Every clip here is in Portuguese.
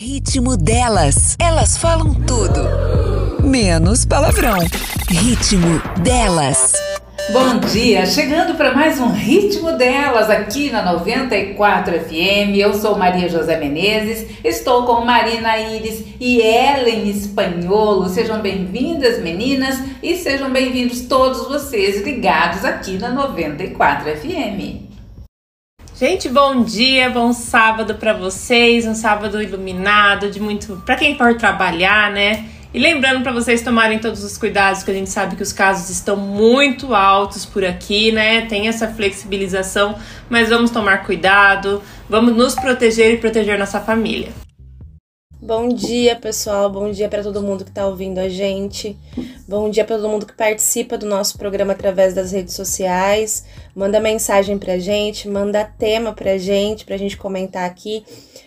Ritmo delas. Elas falam tudo. Menos palavrão. Ritmo delas. Bom dia, chegando para mais um Ritmo Delas aqui na 94 FM. Eu sou Maria José Menezes, estou com Marina Iris e Ellen Espanholo. Sejam bem-vindas, meninas, e sejam bem-vindos todos vocês ligados aqui na 94 FM. Gente, bom dia, bom sábado para vocês, um sábado iluminado, de muito para quem for trabalhar, né? E lembrando para vocês tomarem todos os cuidados, que a gente sabe que os casos estão muito altos por aqui, né? Tem essa flexibilização, mas vamos tomar cuidado, vamos nos proteger e proteger nossa família. Bom dia, pessoal. Bom dia para todo mundo que está ouvindo a gente. Bom dia para todo mundo que participa do nosso programa através das redes sociais. Manda mensagem pra gente, manda tema pra gente, pra gente comentar aqui.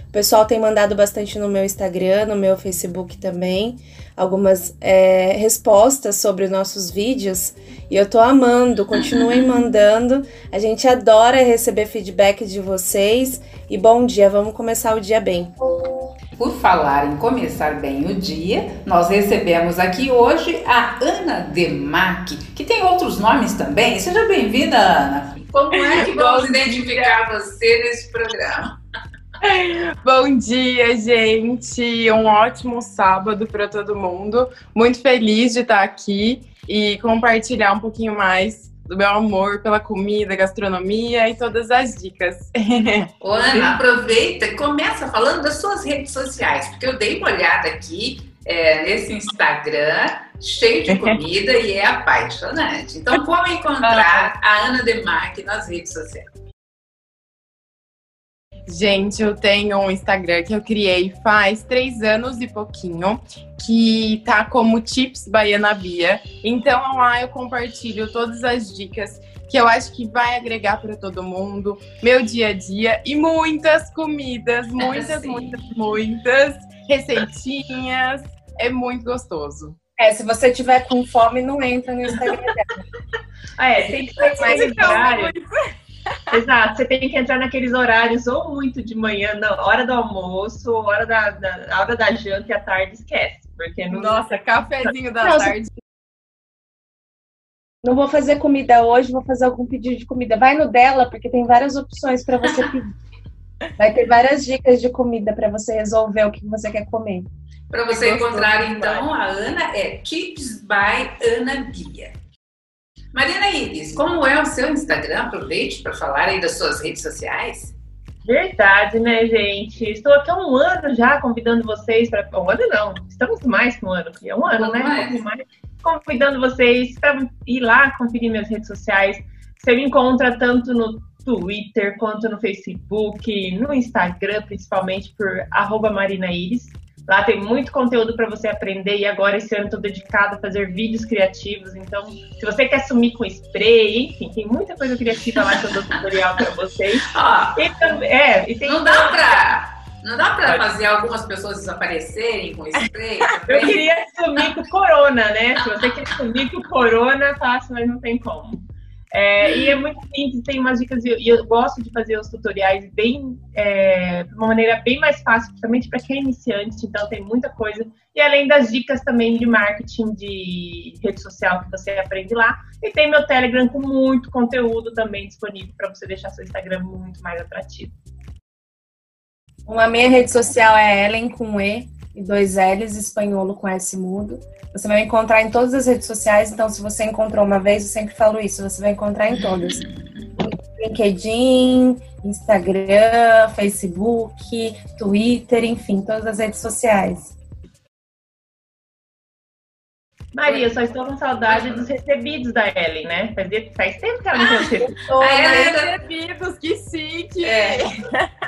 O pessoal tem mandado bastante no meu Instagram, no meu Facebook também, algumas é, respostas sobre os nossos vídeos. E eu tô amando, continuem mandando. A gente adora receber feedback de vocês. E bom dia, vamos começar o dia bem. Por falar em começar bem o dia, nós recebemos aqui hoje a Ana Demac, que tem outros nomes também. Seja bem-vinda, Ana. Como é que vamos identificar você nesse programa? Bom dia, gente. Um ótimo sábado para todo mundo. Muito feliz de estar aqui e compartilhar um pouquinho mais do meu amor pela comida, gastronomia e todas as dicas. Ô, Ana, aproveita e começa falando das suas redes sociais, porque eu dei uma olhada aqui é, nesse Instagram, cheio de comida e é apaixonante. Então, como encontrar a Ana Demarque nas redes sociais? Gente, eu tenho um Instagram que eu criei faz três anos e pouquinho, que tá como Tips Baiana Bia. Então lá eu compartilho todas as dicas que eu acho que vai agregar para todo mundo, meu dia a dia e muitas comidas, muitas, muitas, muitas receitinhas. É muito gostoso. É, se você tiver com fome, não entra no Instagram dela. ah, é, tem que ter mais horário. Exato, você tem que entrar naqueles horários ou muito de manhã, na hora do almoço, ou hora da, da hora da janta e à tarde esquece. Porque não... Nossa, cafezinho da não, tarde. Não vou fazer comida hoje, vou fazer algum pedido de comida. Vai no dela, porque tem várias opções para você pedir. Vai ter várias dicas de comida para você resolver o que você quer comer. Para você encontrar, então, a Ana é Tips by Ana Bia. Marina Iris, como é o seu Instagram? Aproveite para falar aí das suas redes sociais. Verdade, né, gente? Estou aqui há um ano já convidando vocês para. Um ano não, estamos mais que um ano, é um ano, um né? Mais. Mais. Convidando vocês para ir lá conferir minhas redes sociais. Você me encontra tanto no Twitter quanto no Facebook, no Instagram, principalmente por arroba Marina Iris. Lá tem muito conteúdo para você aprender e agora esse ano estou dedicado a fazer vídeos criativos. Então, se você quer sumir com spray, enfim, tem muita coisa criativa lá que eu dou tutorial para vocês. Ah, e, é, e tem não dá para não dá para fazer algumas pessoas desaparecerem com spray? eu queria sumir com corona, né? Se você quer sumir com corona, fácil, mas não tem como. É, e é muito simples, tem umas dicas, e eu, gosto de fazer os tutoriais bem, é, de uma maneira bem mais fácil, principalmente para quem é iniciante, então tem muita coisa. E além das dicas também de marketing de rede social que você aprende lá. E tem meu Telegram com muito conteúdo também disponível para você deixar seu Instagram muito mais atrativo. A minha rede social é Ellen com E e dois L's, espanholo com S mudo. Você vai encontrar em todas as redes sociais, então se você encontrou uma vez, eu sempre falo isso, você vai encontrar em todas. LinkedIn, Instagram, Facebook, Twitter, enfim, todas as redes sociais. Maria, só estou com saudade dos recebidos da Ellen, né? Faz, faz tempo que ela não tem recebidos. recebidos, que chique! É.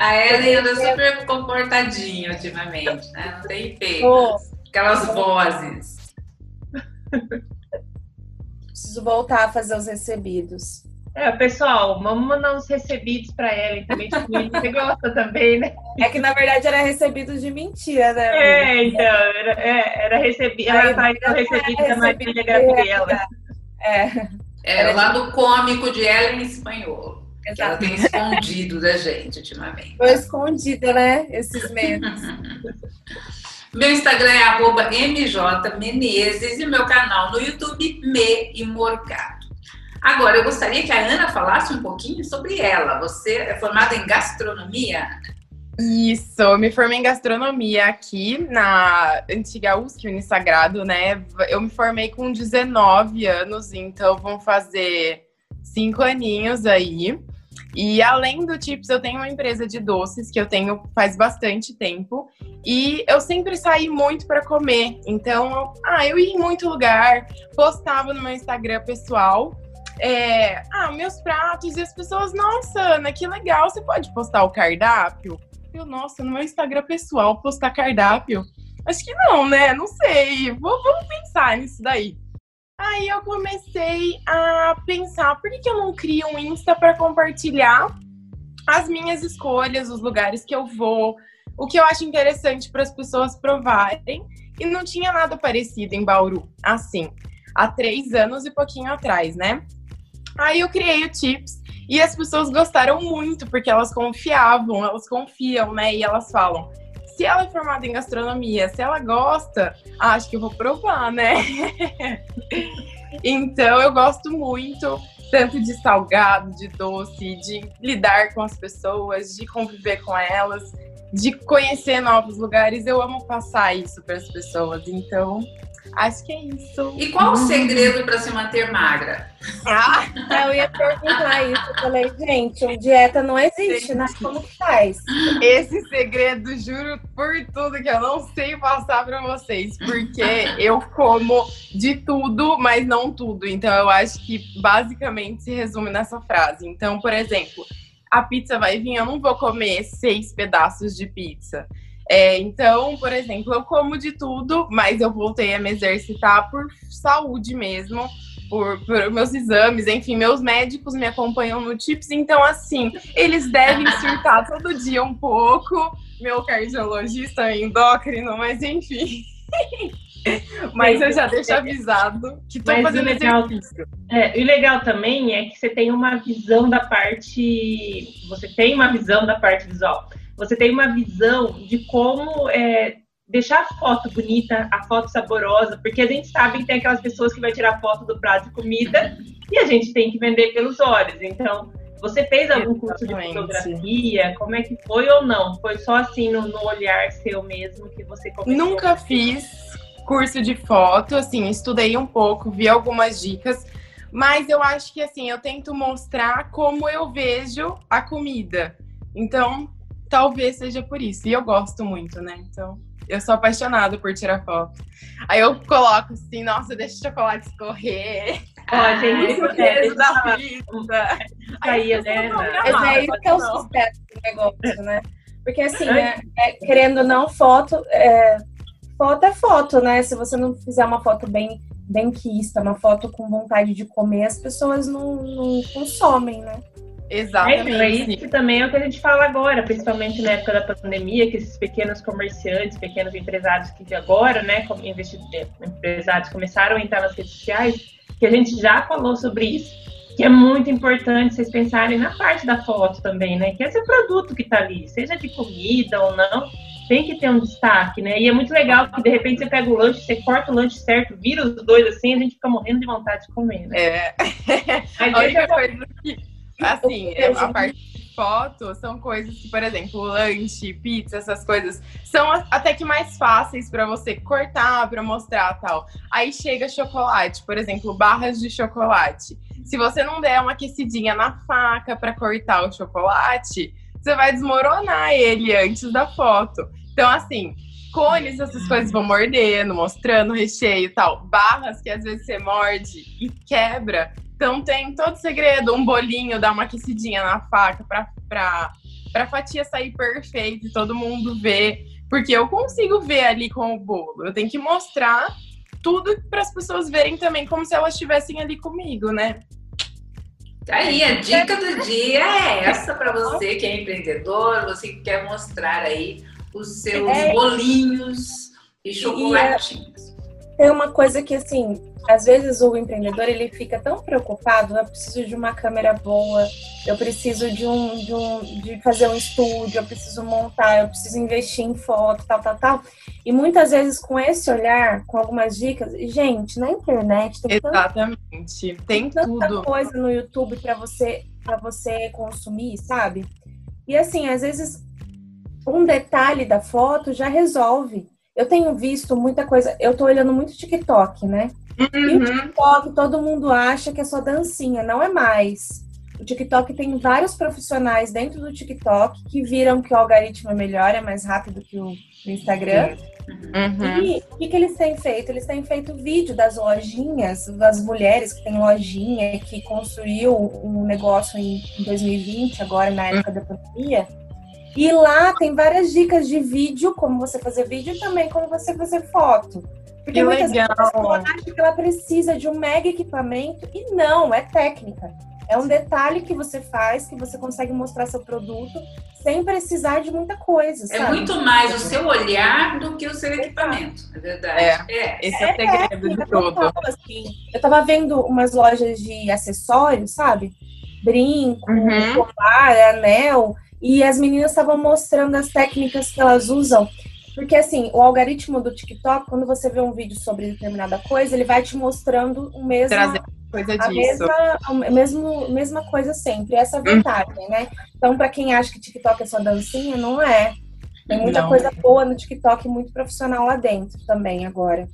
A Ellen anda super comportadinha ultimamente, né? Não tem feito. Oh. Aquelas vozes. Preciso voltar a fazer os recebidos. É, pessoal, vamos mandar uns recebidos para ela também. Você gosta também, né? É que na verdade era recebido de mentira, né? É, então, era, é, era recebido. Ela faz o recebido da Marília Gabriela. É. Era o lado cômico de ela em espanhol. Ela tem escondido da gente ultimamente. Foi escondida, né? Esses medos. meu Instagram é arroba mjmenezes e meu canal no YouTube Me e Morgado. Agora, eu gostaria que a Ana falasse um pouquinho sobre ela. Você é formada em gastronomia, Ana? Isso, eu me formei em gastronomia aqui na antiga USC Unisagrado, né? Eu me formei com 19 anos, então vão fazer cinco aninhos aí. E além do Tips, eu tenho uma empresa de doces que eu tenho faz bastante tempo. E eu sempre saí muito para comer. Então, ah, eu ia em muito lugar, postava no meu Instagram pessoal. É, ah, meus pratos e as pessoas, nossa, Ana, que legal, você pode postar o cardápio? Eu, nossa, no meu Instagram pessoal, postar cardápio? Acho que não, né? Não sei. Vou, vamos pensar nisso daí. Aí eu comecei a pensar, por que, que eu não crio um Insta para compartilhar as minhas escolhas, os lugares que eu vou, o que eu acho interessante para as pessoas provarem. E não tinha nada parecido em Bauru, assim, há três anos e pouquinho atrás, né? Aí eu criei o Tips e as pessoas gostaram muito, porque elas confiavam, elas confiam, né? E elas falam: se ela é formada em gastronomia, se ela gosta, acho que eu vou provar, né? então eu gosto muito tanto de salgado, de doce, de lidar com as pessoas, de conviver com elas, de conhecer novos lugares. Eu amo passar isso para as pessoas. Então, Acho que é isso. E qual o segredo para se manter magra? Ah, eu ia perguntar isso. Eu falei, gente, dieta não existe, né? Como que faz? Esse segredo, juro por tudo que eu não sei passar para vocês, porque eu como de tudo, mas não tudo. Então eu acho que basicamente se resume nessa frase. Então, por exemplo, a pizza vai vir, eu não vou comer seis pedaços de pizza. É, então, por exemplo, eu como de tudo, mas eu voltei a me exercitar por saúde mesmo, por, por, meus exames, enfim, meus médicos me acompanham no TIPS, então assim, eles devem surtar todo dia um pouco, meu cardiologista endócrino, mas enfim. Mas eu já deixo avisado que estou fazendo legal, exercício. É, o legal também é que você tem uma visão da parte. Você tem uma visão da parte visual você tem uma visão de como é, deixar a foto bonita, a foto saborosa, porque a gente sabe que tem aquelas pessoas que vai tirar foto do prato de comida e a gente tem que vender pelos olhos. Então, você fez algum curso de fotografia? Como é que foi ou não? Foi só assim no, no olhar seu mesmo que você começou? Nunca fiz curso de foto, assim, estudei um pouco, vi algumas dicas, mas eu acho que assim, eu tento mostrar como eu vejo a comida. Então, talvez seja por isso. E eu gosto muito, né? Então, eu sou apaixonada por tirar foto. Aí eu coloco assim, nossa, deixa o chocolate escorrer. Ah, isso é da pizza. Aí, né? Mas é isso que é o sucesso do negócio, né? Porque assim, é, é, querendo ou não, foto é, foto é foto, né? Se você não fizer uma foto bem, bem quista, uma foto com vontade de comer, as pessoas não, não consomem, né? Exatamente. É, isso também é o que a gente fala agora, principalmente na época da pandemia, que esses pequenos comerciantes, pequenos empresários que agora, né, como empresários começaram a entrar nas redes sociais, que a gente já falou sobre isso, que é muito importante vocês pensarem na parte da foto também, né, que é esse produto que está ali, seja de comida ou não, tem que ter um destaque, né? E é muito legal que de repente você pega o lanche, você corta o lanche certo, vira os dois assim, a gente fica morrendo de vontade de comer, né? É. A única coisa que Assim, a parte de foto são coisas que, por exemplo, lanche, pizza, essas coisas, são até que mais fáceis para você cortar, para mostrar tal. Aí chega chocolate, por exemplo, barras de chocolate. Se você não der uma aquecidinha na faca para cortar o chocolate, você vai desmoronar ele antes da foto. Então, assim, cones, essas coisas vão mordendo, mostrando o recheio e tal. Barras que às vezes você morde e quebra, então tem todo segredo, um bolinho, dar uma aquecidinha na faca pra, pra, pra fatia sair perfeita e todo mundo ver. Porque eu consigo ver ali com o bolo. Eu tenho que mostrar tudo para as pessoas verem também, como se elas estivessem ali comigo, né? Tá aí, a dica do dia é essa para você que é empreendedor, você que quer mostrar aí os seus é. bolinhos e chocolatinhos tem uma coisa que, assim, às vezes o empreendedor ele fica tão preocupado, eu preciso de uma câmera boa, eu preciso de um, de um de fazer um estúdio, eu preciso montar, eu preciso investir em foto, tal, tal, tal. E muitas vezes com esse olhar, com algumas dicas, gente, na internet tem Exatamente, tanta, tem tanta tudo. coisa no YouTube para você para você consumir, sabe? E assim, às vezes um detalhe da foto já resolve. Eu tenho visto muita coisa, eu tô olhando muito TikTok, né? E o Uhum. TikTok, todo mundo acha que é só dancinha, não é mais. O TikTok tem vários profissionais dentro do TikTok que viram que o algoritmo é melhor, é mais rápido que o, Instagram. Uhum. E o que, que eles têm feito? Eles têm feito vídeo das lojinhas, das mulheres que têm lojinha, que construiu um negócio em, em 2020, agora na época da pandemia. E lá tem várias dicas de vídeo, como você fazer vídeo e também como você fazer foto. Porque Que muitas vezes a legal. pessoa acha que ela precisa de um mega equipamento e não, é técnica. É um detalhe que você faz, que você consegue mostrar seu produto sem precisar de muita coisa, É sabe? muito mais o seu olhar do que o seu equipamento, é verdade. É. Esse é o segredo de tudo. assim. Eu tava vendo umas lojas de acessórios, sabe? Brinco, Uhum. colar, anel, e as meninas estavam mostrando as técnicas que elas usam. Porque assim, o algoritmo do TikTok, quando você vê um vídeo sobre determinada coisa, ele vai te mostrando o mesmo Trazer coisa a disso. mesma, a mesmo, mesma coisa sempre. Essa é a vantagem, né? Então, pra quem acha que TikTok é só dancinha, não é. Tem muita Não. coisa boa no TikTok, muito profissional lá dentro também agora.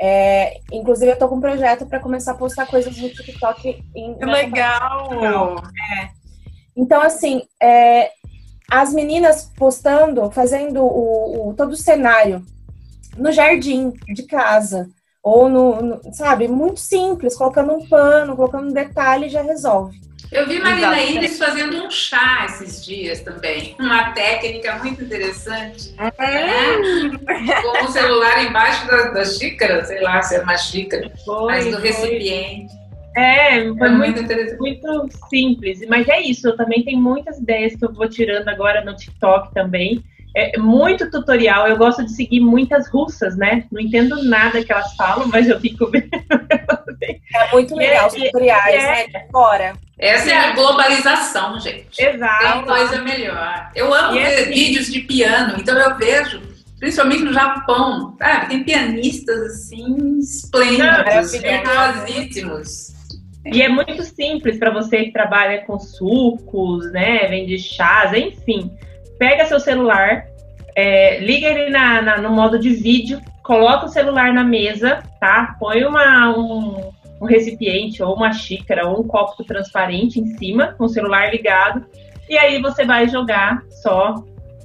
É, inclusive, eu tô com um projeto para começar a postar coisas no TikTok. Em, Que legal! então, assim, é, as meninas postando, fazendo o, o- todo o cenário no jardim de casa. Ou no, no- sabe, muito simples, colocando um pano, colocando um detalhe já resolve. Eu vi Marina. Iris fazendo um chá esses dias também. Uma técnica muito interessante. né? Com o celular embaixo da, da xícara, sei lá se é uma xícara, mas do foi. recipiente. É, É foi muito, muito interessante. muito simples. Mas é isso, eu também tenho muitas ideias que eu vou tirando agora no TikTok também. É muito tutorial, eu gosto de seguir muitas russas, né? Não entendo nada que elas falam, mas eu fico vendo. É muito E é- legal os e- tutoriais, é- né? de Fora. Essa é a globalização, gente. Tem Exato. coisa melhor. Eu amo E é ver assim- vídeos de piano, então eu vejo, principalmente no Japão, sabe? Tem pianistas assim, esplêndidos, Maravilhoso. virtuosíssimos. E é muito simples para você que trabalha com sucos, né? Vende chás, enfim. Pega seu celular, é, liga ele na, na- no modo de vídeo, coloca o celular na mesa, tá? Põe uma, um, um recipiente, ou uma xícara, ou um copo transparente em cima, com o celular ligado. E aí você vai jogar só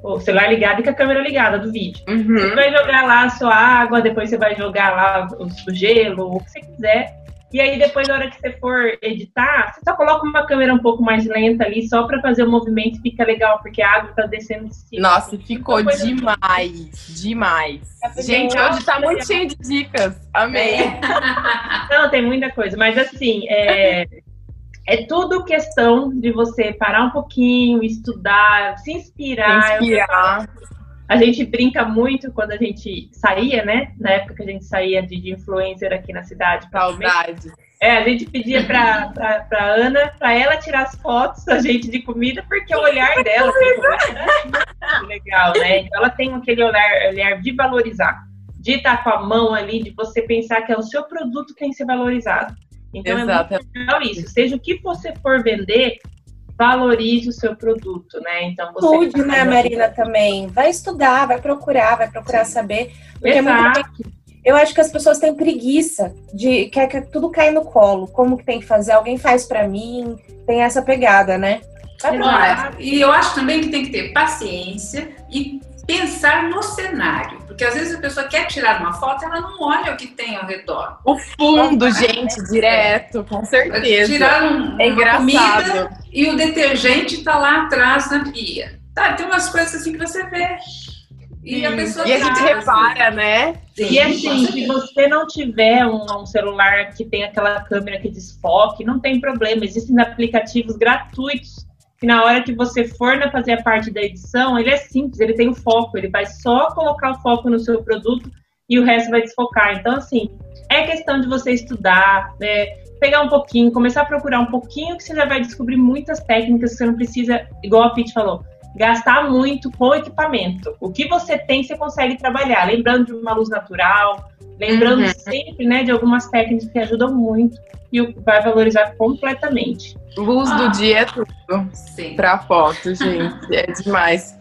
o celular ligado e com a câmera ligada do vídeo. Você Uhum. vai jogar lá a sua água, depois você vai jogar lá o, o gelo, o que você quiser. E aí, depois, na hora que você for editar, você só coloca uma câmera um pouco mais lenta ali, só para fazer o movimento, fica legal, porque a água tá descendo de cima. Nossa, ficou demais, demais. Tá Gente, hoje tá muito cheio de dicas. Amei. Não, tem muita coisa, mas assim, é, é tudo questão de você parar um pouquinho, estudar, se inspirar. Inspirar. A gente brinca muito quando a gente saía, né? Na época que a gente saía de, de influencer aqui na cidade. Saudade. É, a gente pedia pra, pra, pra Ana, pra ela tirar as fotos da gente de comida, porque o olhar dela assim, é legal, né? Então ela tem aquele olhar, olhar de valorizar, de estar com a mão ali, de você pensar que é o seu produto que tem que ser valorizado. Então é muito legal isso. Seja o que você for vender, valorize o seu produto, né? Então você. Estude, né, Marina, também. Vai estudar, vai procurar, vai procurar saber. Porque é muito Exato. Eu acho que as pessoas têm preguiça de quer que tudo caia no colo. Como que tem que fazer? Alguém faz pra mim. Tem essa pegada, né? Vai. Olha, e eu acho também que tem que ter paciência e pensar no cenário. Porque às vezes a pessoa quer tirar uma foto, ela não olha o que tem ao redor. O fundo, gente, direto, com certeza. Tirar um, É uma comida e o detergente tá lá atrás na pia. Tá, tem umas coisas assim que você vê. E a pessoa E a gente repara, né? assim. E assim, se você não tiver um, um celular que tem aquela câmera que desfoque, não tem problema. Existem aplicativos gratuitos que na hora que você for na fazer a parte da edição, ele é simples, ele tem o foco, ele vai só colocar o foco no seu produto e o resto vai desfocar. Então, assim, é questão de você estudar, né, pegar um pouquinho, começar a procurar um pouquinho, que você já vai descobrir muitas técnicas que você não precisa, igual a Pete falou, gastar muito com equipamento. O que você tem, você consegue trabalhar. Lembrando de uma luz natural, lembrando uhum. sempre né, de algumas técnicas que ajudam muito e vai valorizar completamente. Luz ah. do dia é tudo. Sim. Pra foto, gente. é demais.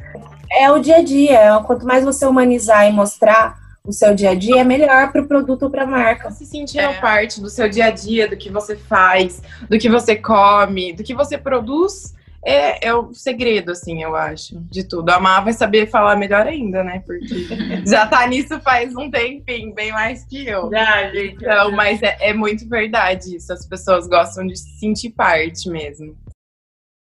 É o dia a dia. Quanto mais você humanizar e mostrar o seu dia a dia, é melhor para o produto ou para a marca. Se sentir é. parte do seu dia a dia, do que você faz, do que você come, do que você produz, é, é o segredo, assim, eu acho, de tudo. A Má vai saber falar melhor ainda, né? Porque já tá nisso faz um tempinho, bem mais que eu. Já, gente. Então, mas é, é muito verdade isso. As pessoas gostam de se sentir parte mesmo.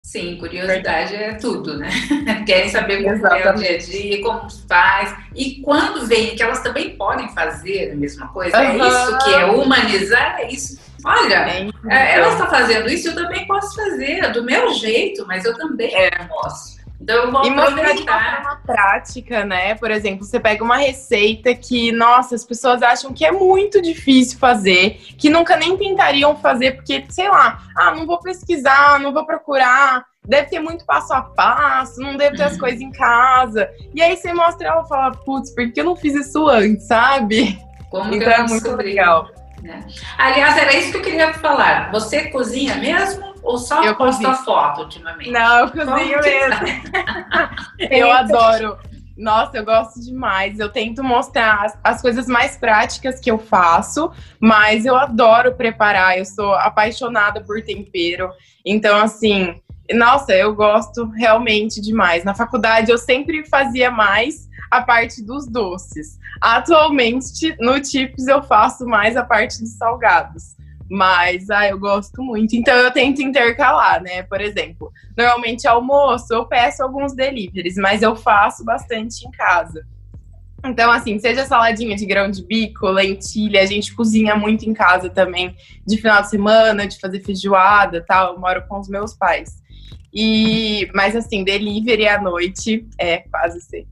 Sim, curiosidade é tudo, né? Querem saber como Exatamente. é o dia a dia, como faz. E quando veem que elas também podem fazer a mesma coisa, uhum. é isso que é humanizar, é isso Olha, é, ela está fazendo isso, eu também posso fazer, do meu jeito, mas eu também é. posso. Então eu vou e de uma prática, né? Por exemplo, você pega uma receita que, nossa, as pessoas acham que é muito difícil fazer, que nunca nem tentariam fazer, porque, sei lá, ah, não vou pesquisar, não vou procurar, deve ter muito passo a passo, não deve ter as coisas em casa. E aí você mostra ela e fala, putz, por que eu não fiz isso antes, sabe? Como então é muito legal. Né? Aliás, era isso que eu queria falar. Você cozinha mesmo ou só eu posta cozinho. foto ultimamente? Não, eu cozinho mesmo. eu adoro. Nossa, eu gosto demais. Eu tento mostrar as, as, coisas mais práticas que eu faço, mas eu adoro preparar. Eu sou apaixonada por tempero. Então, assim, nossa, eu gosto realmente demais. Na faculdade eu sempre fazia mais a parte dos doces. Atualmente, no Tips, eu faço mais a parte dos salgados. Mas, ah, eu gosto muito. Então, eu tento intercalar, né? Por exemplo, normalmente almoço, eu peço alguns deliveries, mas eu faço bastante em casa. Então, assim, seja saladinha de grão de bico, lentilha, a gente cozinha muito em casa também, de final de semana, de fazer feijoada tal. Eu moro com os meus pais. E, mas assim, delivery à noite é quase sempre.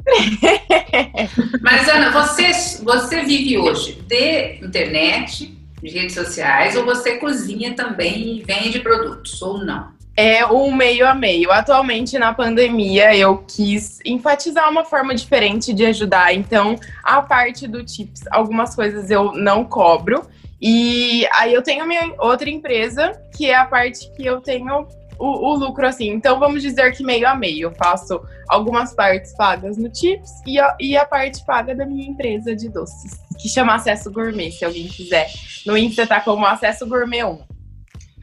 mas Ana, você, você vive hoje de internet, de redes sociais, ou você cozinha também e vende produtos, ou não? É um meio a meio. Atualmente, na pandemia, eu quis enfatizar uma forma diferente de ajudar. Então, a parte do Tips, algumas coisas eu não cobro. E aí eu tenho minha outra empresa, que é a parte que eu tenho o, o, lucro assim. Então vamos dizer que meio a meio. Eu faço algumas partes pagas no Tips e a, e a parte paga da minha empresa de doces, que chama Acesso Gourmet, se alguém quiser. No Insta tá como Acesso Gourmet 1.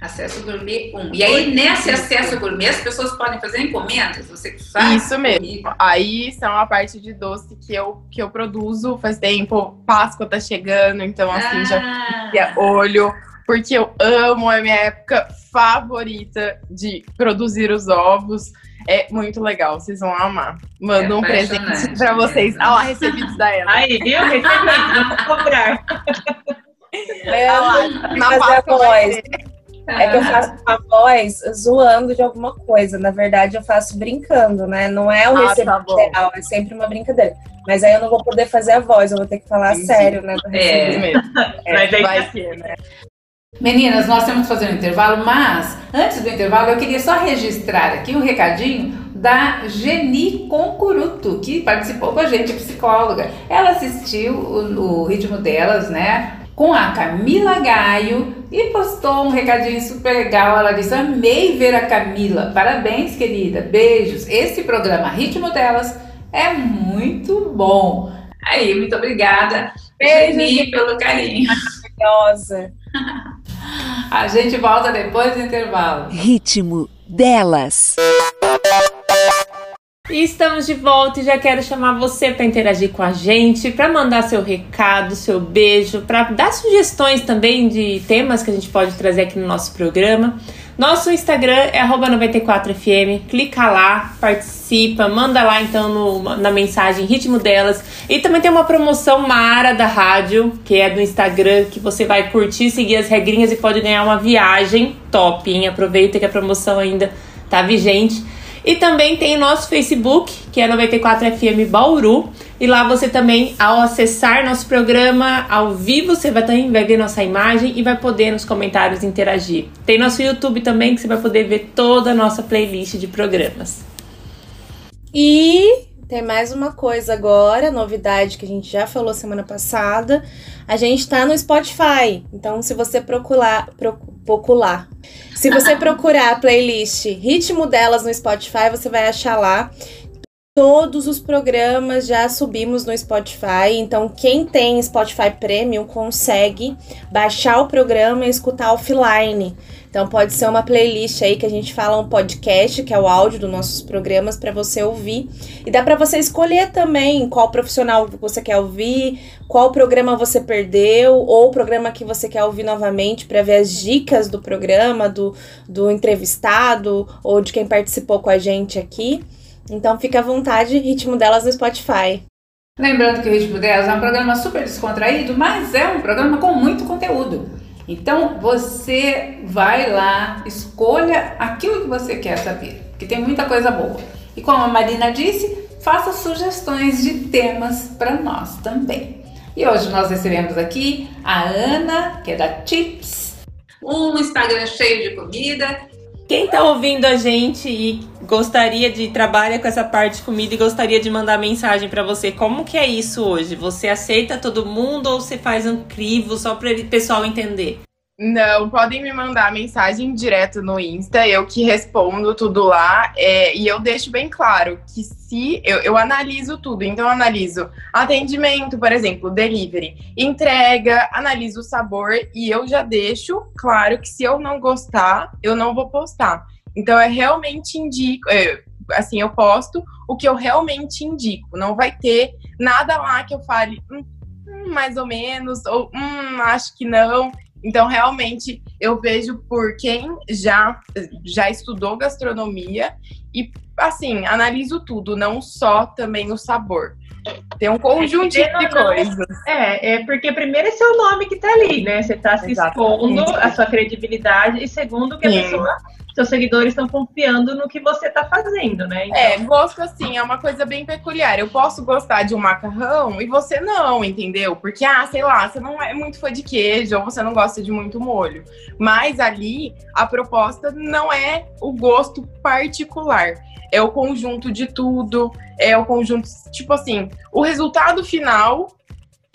Acesso Gourmet 1. E aí, nesse Acesso Gourmet, as pessoas podem fazer encomendas? Você que faz? Isso mesmo. Aí são a parte de doce que eu, que eu produzo faz tempo. Páscoa tá chegando, então assim, ah. já olho porque eu amo, é minha época favorita de produzir os ovos. É muito legal, vocês vão amar. Manda é um presente pra vocês. Ah lá, recebidos da ela. Aí, viu? Recebidos, vamos comprar. É, lá, na voz. É que eu faço a voz zoando de alguma coisa. Na verdade, eu faço brincando, né? Não é o ah, recebido tá real, é sempre uma brincadeira. Mas aí eu não vou poder fazer a voz, eu vou ter que falar Sim. sério, né? Do é. mesmo. É, Mas aí vai ser, né? Meninas, nós temos que fazer um intervalo, mas antes do intervalo eu queria só registrar aqui um recadinho da Geni Concuruto, que participou com a gente, psicóloga. Ela assistiu o, o ritmo delas, né? Com a Camila Gaio e postou um recadinho super legal. Ela disse: Amei ver a Camila. Parabéns, querida. Beijos. Esse programa Ritmo Delas é muito bom. Aí, muito obrigada, Beijo, Geni, pelo carinho. Maravilhosa. A gente volta depois do intervalo. Ritmo delas. E estamos de volta e já quero chamar você para interagir com a gente, para mandar seu recado, seu beijo, para dar sugestões também de temas que a gente pode trazer aqui no nosso programa. Nosso Instagram é 94fm, clica lá, participa, manda lá então no, na mensagem ritmo delas. E também tem uma promoção Mara da rádio, que é do Instagram, que você vai curtir, seguir as regrinhas e pode ganhar uma viagem top, hein? Aproveita que a promoção ainda tá vigente. E também tem o nosso Facebook, que é 94FM Bauru. E lá você também, ao acessar nosso programa ao vivo, você vai, também, ver nossa imagem e vai poder nos comentários interagir. Tem nosso YouTube também, que você vai poder ver toda a nossa playlist de programas. E tem mais uma coisa agora, novidade que a gente já falou semana passada. A gente tá no Spotify. Então, se você procurar. Procurar. Se você procurar a playlist Ritmo Delas no Spotify, você vai achar lá. Todos os programas já subimos no Spotify, então quem tem Spotify Premium consegue baixar o programa e escutar offline. Então pode ser uma playlist aí que a gente fala um podcast, que é o áudio dos nossos programas para você ouvir. E dá para você escolher também qual profissional você quer ouvir, qual programa você perdeu ou o programa que você quer ouvir novamente para ver as dicas do programa, do, do entrevistado ou de quem participou com a gente aqui. Então fica à vontade, ritmo delas no Spotify. Lembrando que o Ritmo Delas é um programa super descontraído, mas é um programa com muito conteúdo. Então você vai lá, escolha aquilo que você quer saber, que tem muita coisa boa. E como a Marina disse, faça sugestões de temas para nós também. E hoje nós recebemos aqui a Ana, que é da Chips, um Instagram cheio de comida. Quem está ouvindo a gente e gostaria de trabalhar com essa parte de comida e gostaria de mandar mensagem para você, como que é isso hoje? Você aceita todo mundo ou você faz um crivo só para o pessoal entender? Não, podem me mandar mensagem direto no Insta, eu que respondo tudo lá. É, e eu deixo bem claro que se eu, eu analiso tudo, então eu analiso atendimento, por exemplo, delivery, entrega, analiso o sabor e eu já deixo claro que se eu não gostar, eu não vou postar. Então eu realmente indico, é, assim, eu posto o que eu realmente indico. Não vai ter nada lá que eu fale, hum, hum, mais ou menos, ou hum, acho que não. Então, realmente, eu vejo por quem já, já estudou gastronomia e, assim, analiso tudo, não só também o sabor. Tem um conjunto de coisas. É, é porque primeiro esse é o nome que tá ali, né? Você tá se Exatamente. expondo a sua credibilidade e segundo que a Sim. pessoa seus seguidores estão confiando no que você está fazendo, né? Então... É, gosto assim, é uma coisa bem peculiar. Eu posso gostar de um macarrão e você não, entendeu? Porque, ah, sei lá, você não é muito fã de queijo ou você não gosta de muito molho. Mas ali, a proposta não é o gosto particular. É o conjunto de tudo, é o conjunto, tipo assim, o resultado final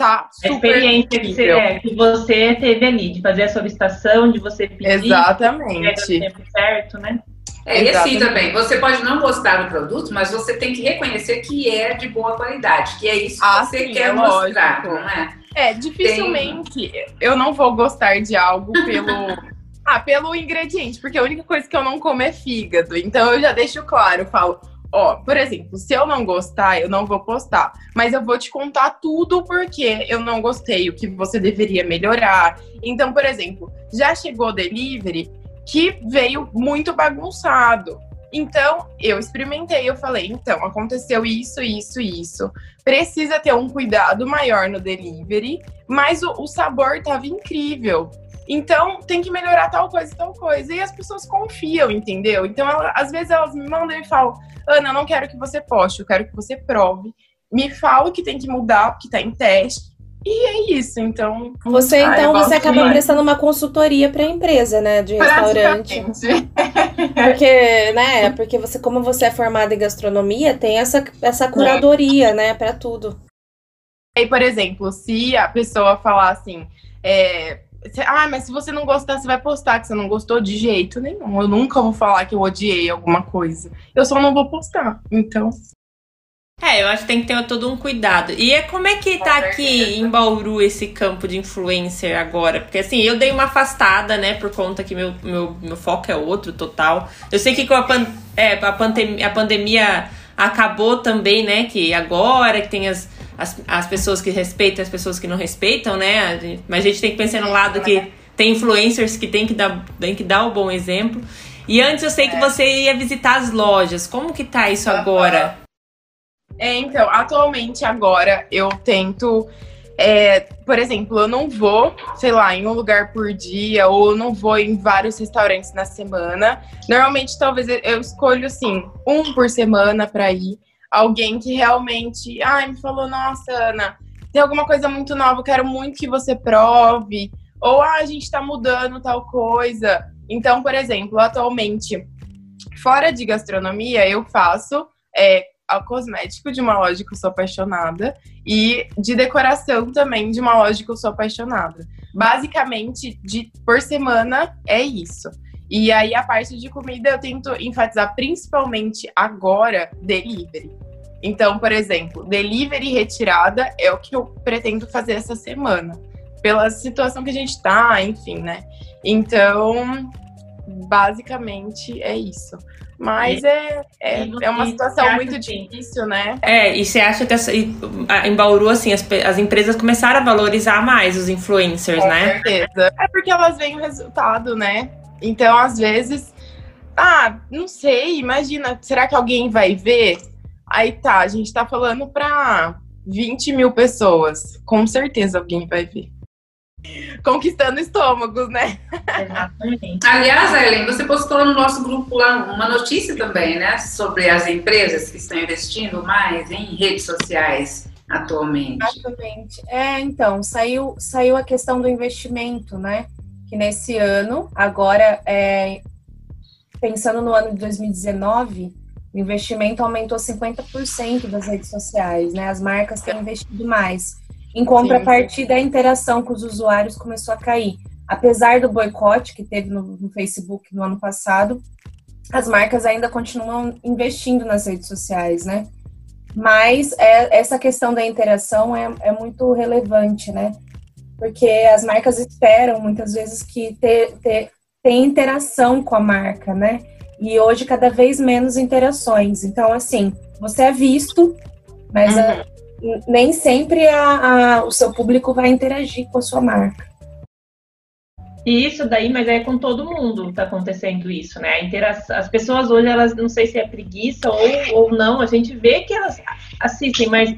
tá super a experiência que você, é, que você, teve ali, de fazer a solicitação, de você pedir. Exatamente. tempo certo, né? É, e assim também, você pode não gostar do produto, mas você tem que reconhecer que é de boa qualidade, que é isso que ah, você sim, quer é mostrar, não é? É, dificilmente tem... eu não vou gostar de algo pelo. ah, pelo ingrediente, porque a única coisa que eu não como é fígado. Então eu já deixo claro, eu falo, Ó, por exemplo, se eu não gostar, eu não vou postar. Mas eu vou te contar tudo porque eu não gostei, o que você deveria melhorar. Então, por exemplo, já chegou delivery que veio muito bagunçado. Então, eu experimentei, eu falei, então, aconteceu isso, isso, isso. Precisa ter um cuidado maior no delivery, mas o, o sabor tava incrível. Então, tem que melhorar tal coisa, tal coisa. E as pessoas confiam, entendeu? Então, ela, às vezes elas me mandam e falam: Ana, eu não quero que você poste, eu quero que você prove. Me fala que tem que mudar, que tá em teste. E é isso, então. Você ah, então você acaba prestando uma consultoria para a empresa, né, de restaurante. Porque, né, porque você como você é formada em gastronomia, tem essa essa curadoria, é. né, para tudo. E por exemplo, se a pessoa falar assim, é, ah, mas se você não gostar, você vai postar que você não gostou de jeito nenhum. Eu nunca vou falar que eu odiei alguma coisa. Eu só não vou postar. Então. É, eu acho que tem que ter todo um cuidado. E é como é que tá aqui em Bauru esse campo de influencer agora? Porque assim, eu dei uma afastada, né, por conta que meu, meu, meu foco é outro total. Eu sei que com a, pan é, a, pandemia, a pandemia acabou também, né, que agora que tem as as, as pessoas que respeitam as pessoas que não respeitam, né? Mas a gente tem que pensar no lado que tem influencers que tem que dar, tem que dar o bom exemplo. E antes eu sei que é. você ia visitar as lojas. Como que tá isso agora? É, então, atualmente agora eu tento é, por exemplo, eu não vou, sei lá, em um lugar por dia, ou eu não vou em vários restaurantes na semana. Normalmente, talvez eu escolho, assim, um por semana para ir. Alguém que realmente, ai, me falou, nossa, Ana, tem alguma coisa muito nova, quero muito que você prove. Ou, ah, a gente tá mudando tal coisa. Então, por exemplo, atualmente, fora de gastronomia, eu faço é, cosmético de uma loja que eu sou apaixonada e de decoração também de uma loja que eu sou apaixonada. Basicamente, de por semana é isso. E aí a parte de comida eu tento enfatizar principalmente agora delivery. Então, por exemplo, delivery retirada é o que eu pretendo fazer essa semana, pela situação que a gente tá, enfim, né? Então, basicamente é isso. Mas é, é, é uma situação muito difícil, né? É, e você acha que em Bauru, assim, as, as empresas começaram a valorizar mais os influencers, Com né? Com certeza. É porque elas veem o resultado, né? Então, às vezes, ah, não sei, imagina, será que alguém vai ver? Aí tá, a gente tá falando pra 20 mil pessoas. Com certeza alguém vai ver conquistando estômagos, né? Exatamente. Aliás, Ellen, você postou no nosso grupo lá uma notícia também, né? Sobre as empresas que estão investindo mais em redes sociais atualmente. Exatamente. É, então, saiu, saiu a questão do investimento, né? Que nesse ano, agora, é, pensando no ano de 2019, o investimento aumentou 50% das redes sociais, né? As marcas têm investido mais. Em contrapartida, a interação com os usuários começou a cair. Apesar do boicote que teve no, no Facebook no ano passado, as marcas ainda continuam investindo nas redes sociais, né? Mas é, essa questão da interação é, é, muito relevante, né? Porque as marcas esperam muitas vezes que ter, ter, tem interação com a marca, né? E hoje cada vez menos interações. Então, assim, você é visto, mas uhum. a, nem sempre a, a, o seu público vai interagir com a sua marca. E isso daí, mas é com todo mundo está acontecendo isso, né? As pessoas hoje, elas não sei se é preguiça ou, ou não, a gente vê que elas assistem, mas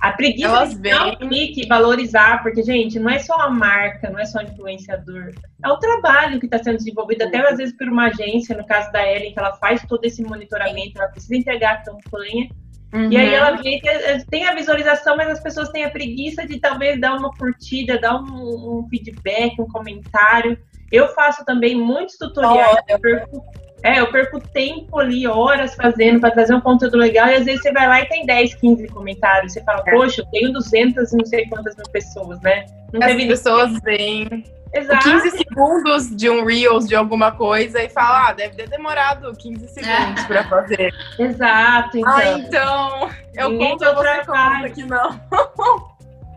a preguiça elas de um clique, valorizar, porque, gente, não é só a marca, não é só o influenciador, é o trabalho que está sendo desenvolvido, até às vezes por uma agência, no caso da Ellen, que ela faz todo esse monitoramento, ela precisa entregar a campanha, Uhum. E aí ela vê que tem a visualização, mas as pessoas têm a preguiça de talvez dar uma curtida, dar um, um feedback, um comentário. Eu faço também muitos tutoriais. Oh, eu, é, eu perco tempo ali, horas fazendo para trazer um conteúdo legal, e às vezes você vai lá e tem 10, 15 comentários. Você fala, é. poxa, eu tenho 200 e não sei quantas mil pessoas, né? Não As pessoas veem Exato. 15 segundos de um Reels de alguma coisa e fala, ah, deve ter demorado 15 segundos é. para fazer. Exato, então. Ah, então, eu Ninguém conto outra coisa que não.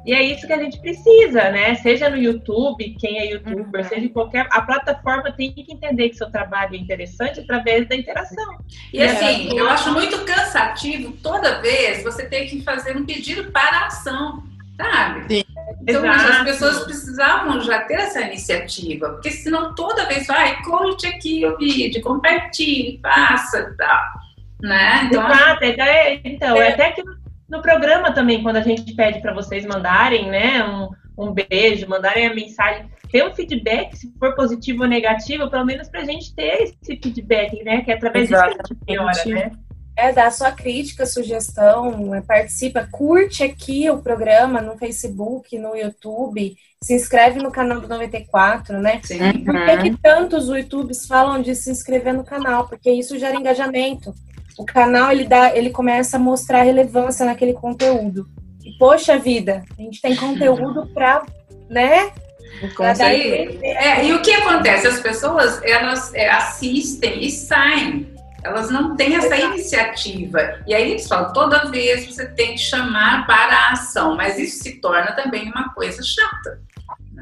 E é isso que a gente precisa, né? Seja no YouTube, quem é youtuber, uhum. seja em qualquer. A plataforma tem que entender que seu trabalho é interessante através da interação. E assim, é. eu acho muito cansativo toda vez você ter que fazer um pedido para ação, sabe? Sim. Então, Exato. as pessoas precisavam já ter essa iniciativa, porque senão toda vez, ai, curte aqui o vídeo, compartilhe, faça e tal. Né? Então, Exato, é, então é. até que no programa também, quando a gente pede para vocês mandarem, né, um, um beijo, mandarem a mensagem, ter um feedback, se for positivo ou negativo, pelo menos para a gente ter esse feedback, né, que é através disso que a gente melhora, né? É, dá sua crítica, sugestão, é, participa, curte aqui o programa no Facebook, no YouTube, se inscreve no canal do 94, né? Sim. Por que, que tantos YouTubes falam de se inscrever no canal? Porque isso gera engajamento. O canal, ele, dá, ele começa a mostrar relevância naquele conteúdo. E, poxa vida, a gente tem conteúdo para, né? É, e o que acontece? As pessoas, elas é, assistem e saem elas não têm essa iniciativa. E aí eles falam, toda vez você tem que chamar para a ação, mas isso se torna também uma coisa chata.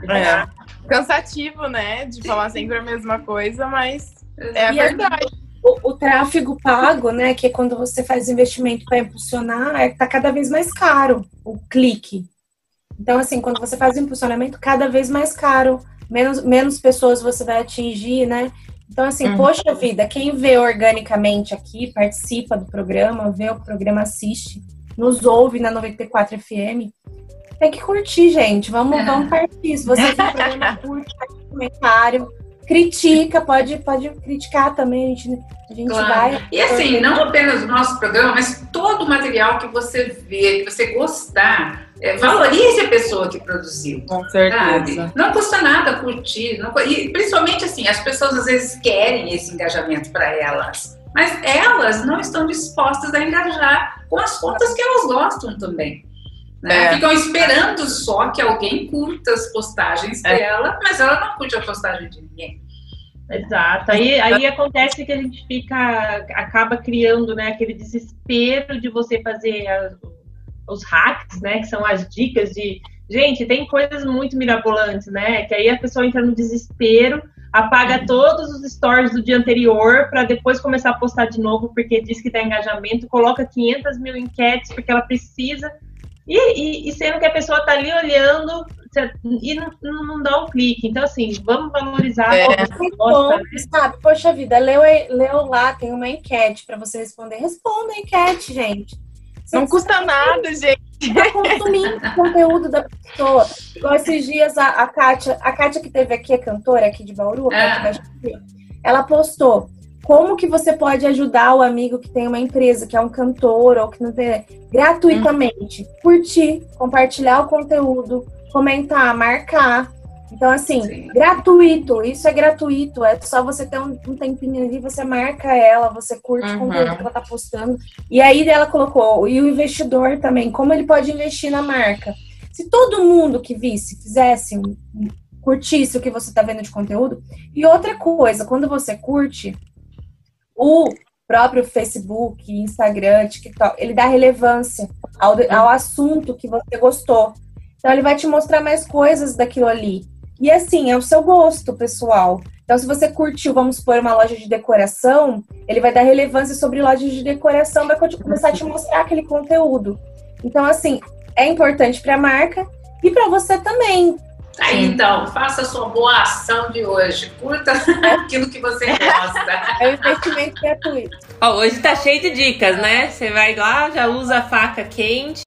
É. Cansativo, né? De Sim. falar sempre a mesma coisa, mas é a verdade. O, o, tráfego pago, né? Que é quando você faz investimento para impulsionar, é, tá cada vez mais caro o clique. Então, assim, quando você faz impulsionamento, cada vez mais caro. Menos, menos pessoas você vai atingir, né? Então, assim, uhum. poxa vida, quem vê organicamente aqui, participa do programa, vê o programa, assiste, nos ouve na 94 FM, tem que curtir, gente. Vamos, é. vamos partir. Se você tem problema, curte, faz comentário critica, pode, pode criticar também, a gente, a gente claro. vai. E assim, não apenas o nosso programa, mas todo o material que você vê, que você gostar, é, valorize a pessoa que produziu. Com certeza. Sabe? Não custa nada curtir. Não, e principalmente assim, as pessoas às vezes querem esse engajamento para elas. Mas elas não estão dispostas a engajar com as contas que elas gostam também. Né? É. Ficam esperando só que alguém curta as postagens é. dela, mas ela não curte a postagem de ninguém. Exato. Aí, aí acontece que a gente fica, acaba criando né, aquele desespero de você fazer as, os hacks, né? Que são as dicas de. Gente, tem coisas muito mirabolantes, né? Que aí a pessoa entra no desespero, apaga uhum. todos os stories do dia anterior para depois começar a postar de novo porque diz que dá engajamento, coloca 500 mil enquetes porque ela precisa e, e, e, sendo que a pessoa está ali olhando e não, não, dá um clique. Então, assim, vamos valorizar é. a resposta. Né? Sabe? Poxa vida, leu, leu lá, tem uma enquete para você responder. Responda a enquete, gente. Você não custa nada, gente. Tá consumindo o conteúdo da pessoa. Igual esses dias a, a Kátia, a Kátia que teve aqui, a cantora aqui de Bauru, é. ela postou como que você pode ajudar o amigo que tem uma empresa, que é um cantor ou que não tem gratuitamente, curtir, compartilhar o conteúdo, comentar, marcar. Então, assim, Sim. gratuito, isso é gratuito, é só você ter um, um tempinho ali, você marca ela, você curte uhum. o conteúdo que ela tá postando. E aí ela colocou, e o investidor também, como ele pode investir na marca. Se todo mundo que visse, fizesse, curtisse o que você tá vendo de conteúdo. E outra coisa, quando você curte, o próprio Facebook, Instagram, TikTok, ele dá relevância ao, ao assunto que você gostou. Então, ele vai te mostrar mais coisas daquilo ali. E assim, é o seu gosto, pessoal. Então, se você curtiu, vamos supor, uma loja de decoração, ele vai dar relevância sobre lojas de decoração, vai começar a te mostrar aquele conteúdo. Então, assim, é importante para a marca e para você também. Aí, então, faça a sua boa ação de hoje. Curta aquilo que você gosta. É um investimento gratuito. Ó, hoje tá cheio de dicas, né? Você vai lá, já usa a faca quente.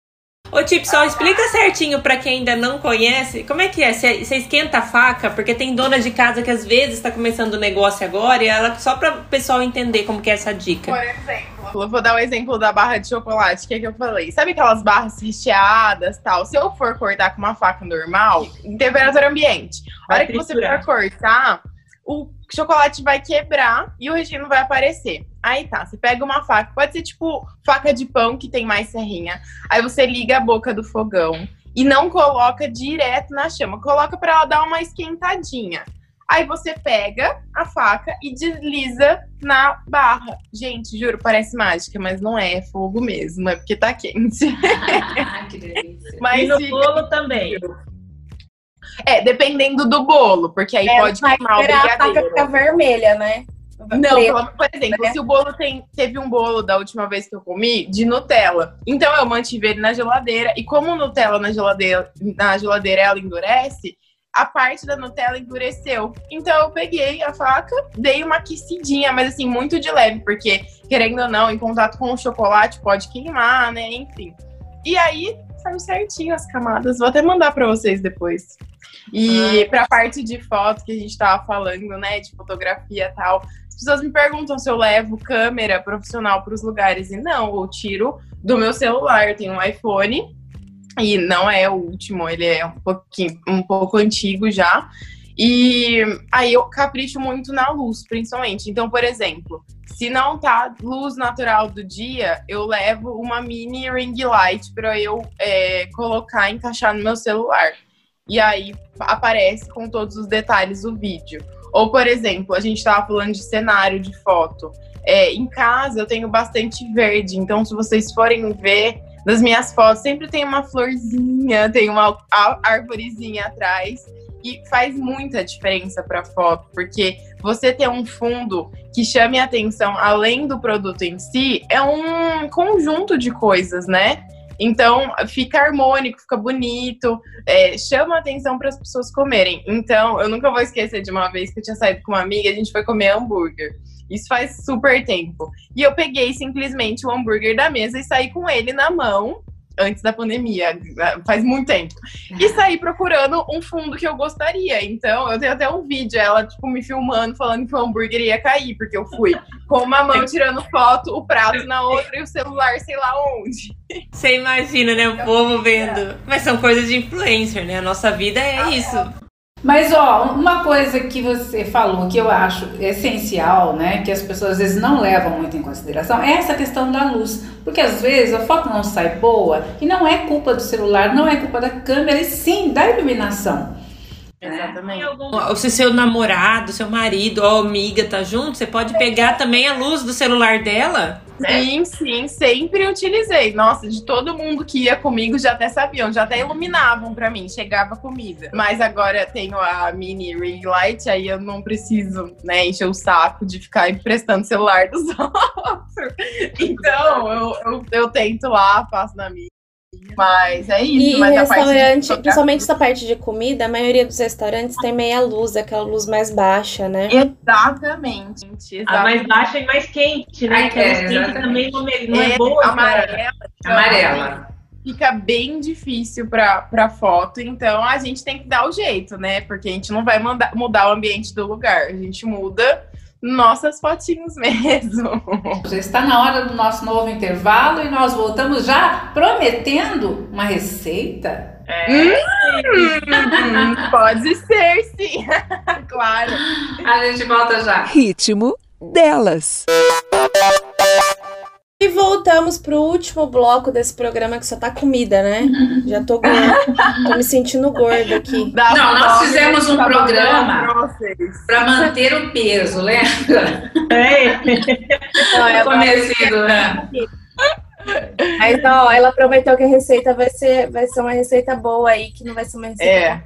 Ô, Tip, só explica certinho para quem ainda não conhece, como é que é? Você esquenta a faca? Porque tem dona de casa que às vezes está começando o negócio agora e ela só para o pessoal entender como que é essa dica. Por exemplo, eu vou dar o um exemplo da barra de chocolate, que é que eu falei. Sabe aquelas barras recheadas, tal? Se eu for cortar com uma faca normal, em temperatura ambiente, a hora que você for cortar, o chocolate vai quebrar e o recheio vai aparecer. Aí tá, você pega uma faca, pode ser tipo faca de pão que tem mais serrinha. Aí você liga a boca do fogão e não coloca direto na chama, coloca para ela dar uma esquentadinha. Aí você pega a faca e desliza na barra. Gente, juro, parece mágica, mas não é, é fogo mesmo, é porque tá quente. que delícia. Mas e no fica... bolo também. É, dependendo do bolo, porque aí é, pode queimar o brigadeiro. A faca fica vermelha, né? Não, por exemplo, né? se o bolo tem. Teve um bolo da última vez que eu comi de Nutella. Então eu mantive ele na geladeira. E como Nutella na geladeira, na geladeira ela endurece, a parte da Nutella endureceu. Então eu peguei a faca, dei uma aquecidinha, mas assim, muito de leve, porque, querendo ou não, em contato com o chocolate pode queimar, né? Enfim. E aí saiu certinho as camadas. Vou até mandar para vocês depois. E ah. para a parte de foto que a gente estava falando, né, de fotografia e tal, as pessoas me perguntam se eu levo câmera profissional para os lugares e não, eu tiro do meu celular. Eu tenho um iPhone e não é o último, ele é um pouquinho, um pouco antigo já. E aí eu capricho muito na luz, principalmente. Então, por exemplo, se não tá luz natural do dia, eu levo uma mini ring light para eu é, colocar, encaixar no meu celular. E aí aparece com todos os detalhes o vídeo. Ou, por exemplo, a gente estava falando de cenário de foto. É, em casa eu tenho bastante verde, então se vocês forem ver nas minhas fotos, sempre tem uma florzinha, tem uma árvorezinha atrás. E faz muita diferença para foto, porque você ter um fundo que chame a atenção além do produto em si é um conjunto de coisas, né? Então, fica harmônico, fica bonito, é, chama atenção para as pessoas comerem. Então, eu nunca vou esquecer de uma vez que eu tinha saído com uma amiga, a gente foi comer hambúrguer. Isso faz super tempo. E eu peguei simplesmente o hambúrguer da mesa e saí com ele na mão. Antes da pandemia, faz muito tempo. E saí procurando um fundo que eu gostaria. Então, eu tenho até um vídeo, ela, tipo, me filmando, falando que o hambúrguer ia cair, porque eu fui com uma mão tirando foto, o prato na outra e o celular sei lá onde. Você imagina, né? O povo vendo. Mas são coisas de influencer, né? A nossa vida é ah, isso. É. Mas ó, uma coisa que você falou que eu acho essencial, né, que as pessoas às vezes não levam muito em consideração, é essa questão da luz, porque às vezes a foto não sai boa e não é culpa do celular, não é culpa da câmera, e sim da iluminação. Exatamente. Se seu namorado, seu marido ou amiga tá junto, você pode pegar também a luz do celular dela né? Sim, sim, sempre utilizei. Nossa, de todo mundo que ia comigo já até sabiam, já até iluminavam para mim, chegava comida. Mas agora tenho a mini ring light, aí eu não preciso, né, encher o saco de ficar emprestando celular dos outros. Então, eu, eu, eu tento lá, faço na minha. Mas é isso. E mas restaurante, de... principalmente essa parte de comida, a maioria dos restaurantes tem meia luz, aquela luz mais baixa, né? Exatamente. exatamente. A mais baixa e mais quente, né? que é, quente também não é, não é, é boa. Amarela. Amarela. Fica bem difícil para pra foto, então a gente tem que dar o jeito, né? Porque a gente não vai mandar, mudar o ambiente do lugar, a gente muda nossas fotinhos mesmo. Já está na hora do nosso novo intervalo e nós voltamos já prometendo uma receita. É. Hum, pode ser, sim. claro. A gente volta já. Ritmo delas. E voltamos pro último bloco desse programa que só tá comida, né? Já tô gorda. tô me sentindo gorda aqui. Dá Não, nós fizemos um programa para manter o peso, lembra? É. Não, é Conhecido, né? Mas não, ela prometeu que a receita vai ser, vai ser uma receita boa aí, que não vai ser uma receita. É.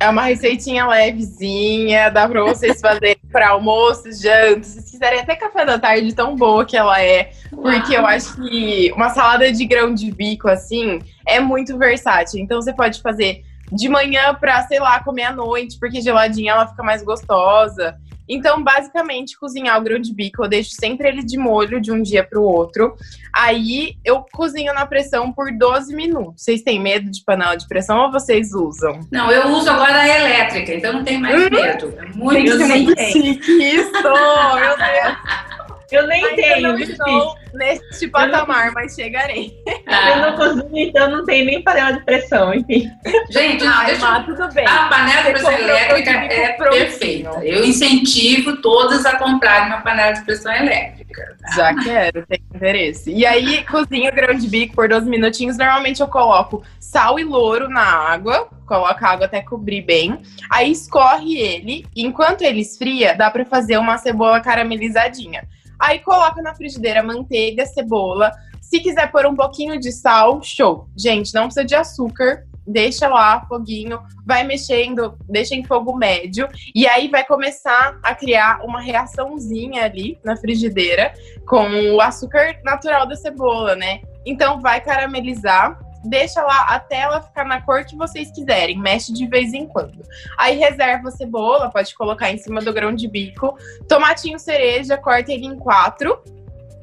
É uma receitinha levezinha, dá pra vocês fazerem para almoço, janta, se quiserem até café da tarde, tão boa que ela é. Porque eu acho que uma salada de grão de bico, assim, é muito versátil. Então você pode fazer de manhã pra, sei lá, comer à noite, porque geladinha ela fica mais gostosa. Então, basicamente, cozinhar o grão de bico, eu deixo sempre ele de molho de um dia para o outro. Aí eu cozinho na pressão por 12 minutos. Vocês têm medo de panela de pressão ou vocês usam? Não, eu uso agora a elétrica, então não tem mais hum? medo. É muito, muito chique isso, meu Deus. Eu nem Ainda tenho. Não estou neste patamar, mas chegarei. Ah. Eu não cozinho, então não tenho nem panela de pressão, enfim. Gente, ah, deixa... mas, tudo bem. A panela de pressão elétrica é perfeita. Eu incentivo todas a comprarem uma panela de pressão elétrica. Tá? Já quero, tenho interesse. E aí, cozinho o grão de bico por 12 minutinhos. Normalmente eu coloco sal e louro na água, coloco a água até cobrir bem. Aí escorre ele. Enquanto ele esfria, dá para fazer uma cebola caramelizadinha. Aí coloca na frigideira manteiga, cebola. Se quiser pôr um pouquinho de sal, show. Gente, não precisa de açúcar. Deixa lá, foguinho, vai mexendo, deixa em fogo médio. E aí vai começar a criar uma reaçãozinha ali na frigideira com o açúcar natural da cebola, né? Então vai caramelizar deixa lá até ela ficar na cor que vocês quiserem, mexe de vez em quando. Aí reserva a cebola, pode colocar em cima do grão de bico. Tomatinho cereja, corta ele em quatro,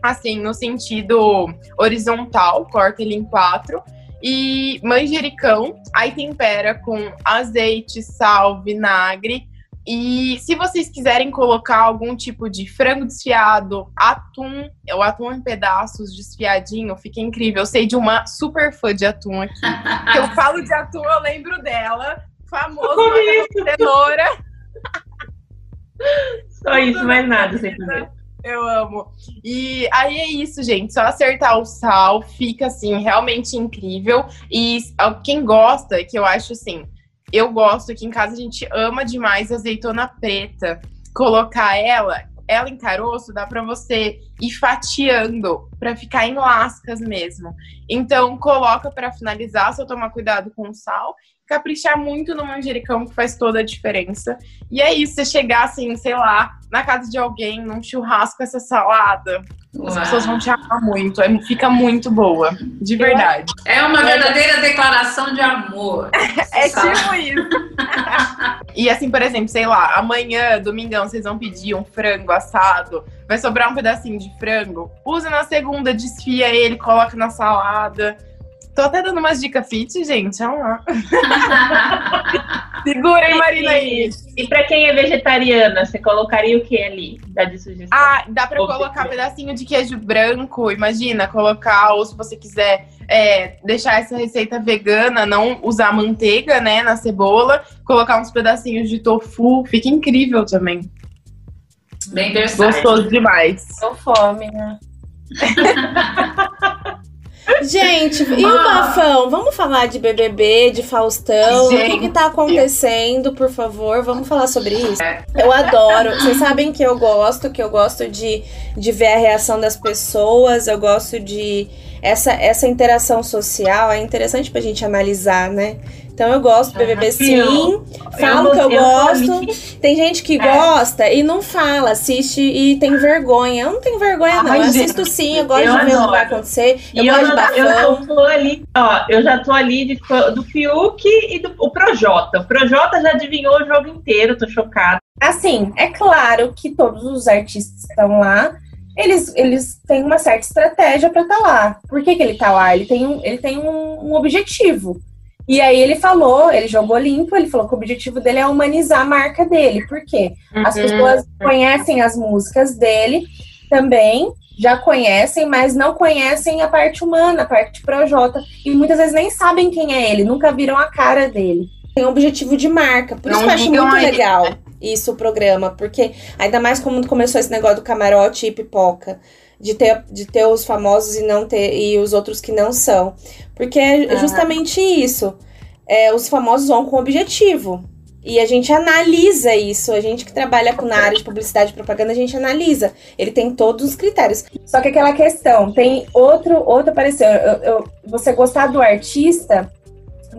assim, no sentido horizontal, corta ele em quatro. E manjericão, aí tempera com azeite, sal, vinagre e se vocês quiserem colocar algum tipo de frango desfiado, atum, o atum em pedaços desfiadinho, fica incrível. Eu sei de uma super fã de atum aqui. que eu falo de atum, eu lembro dela. Famoso cenoura. Só isso, mais nada, sem fazer. Eu amo. E aí é isso, gente. Só acertar o sal fica assim realmente incrível. E quem gosta, que eu acho assim, eu gosto aqui em casa, a gente ama demais azeitona preta. Colocar ela, ela em caroço, dá para você ir fatiando para ficar em lascas mesmo. Então, coloca para finalizar, só tomar cuidado com o sal caprichar muito no manjericão, que faz toda a diferença. E é isso, você chegar assim, sei lá, na casa de alguém, num churrasco, essa salada. Uau. As pessoas vão te amar muito, é, fica muito boa, de verdade. É uma verdadeira declaração de amor. é tipo isso. e assim, por exemplo, sei lá, amanhã, domingão, vocês vão pedir um frango assado, vai sobrar um pedacinho de frango, usa na segunda, desfia ele, coloca na salada Tô até dando umas dicas fit, gente. Olha lá. Segura, hein, Marina aí. E pra quem é vegetariana, você colocaria o que ali? Dá de sugestão. Ah, dá pra colocar pedacinho de queijo branco. Imagina, colocar, ou se você quiser é, deixar essa receita vegana, não usar manteiga, né, na cebola, colocar uns pedacinhos de tofu. Fica incrível também. Bem versátil. Gostoso demais. Tô fome, né? Gente, e o bafão? Vamos falar de BBB, de Faustão? Gente. O que, que tá acontecendo, por favor? Vamos falar sobre isso? Eu adoro. Vocês sabem que eu gosto, que eu gosto de, de ver a reação das pessoas, eu gosto de. Essa, essa interação social é interessante pra gente analisar, né? Então eu gosto do BBB Ah, sim, eu- falo eu- que eu eu gosto. Tem gente que É. gosta e não fala, assiste e tem vergonha. Eu não tenho vergonha, não. Ai, Eu gente, assisto sim, eu gosto de ver o que vai acontecer. Eu gosto de bafão. eu tô ali, ó, eu já tô ali de, do Fiuk e do o Projota. O Projota já adivinhou o jogo inteiro, tô chocada. Assim, é claro que todos os artistas que estão lá, eles, eles têm uma certa estratégia para estar lá. Por que, que ele tá lá? Ele tem, um, ele tem um, um objetivo. E aí ele falou, ele jogou limpo, ele falou que o objetivo dele é humanizar a marca dele. Por quê? As Uhum. pessoas conhecem as músicas dele também, já conhecem, mas não conhecem a parte humana, a parte projota. E muitas vezes nem sabem quem é ele, nunca viram a cara dele. Tem um objetivo de marca. Por isso Não que eu acho muito a ele, legal isso, o programa. Porque ainda mais como começou esse negócio do camarote e pipoca. De ter, de ter os famosos e não ter e os outros que não são. Porque é justamente isso. É, os famosos vão com objetivo. E a gente analisa isso. A gente que trabalha com- na área de publicidade e propaganda, a gente analisa. Ele tem todos os critérios. Só que aquela questão, tem outro, outro parecer. Eu, eu- você gostar do artista,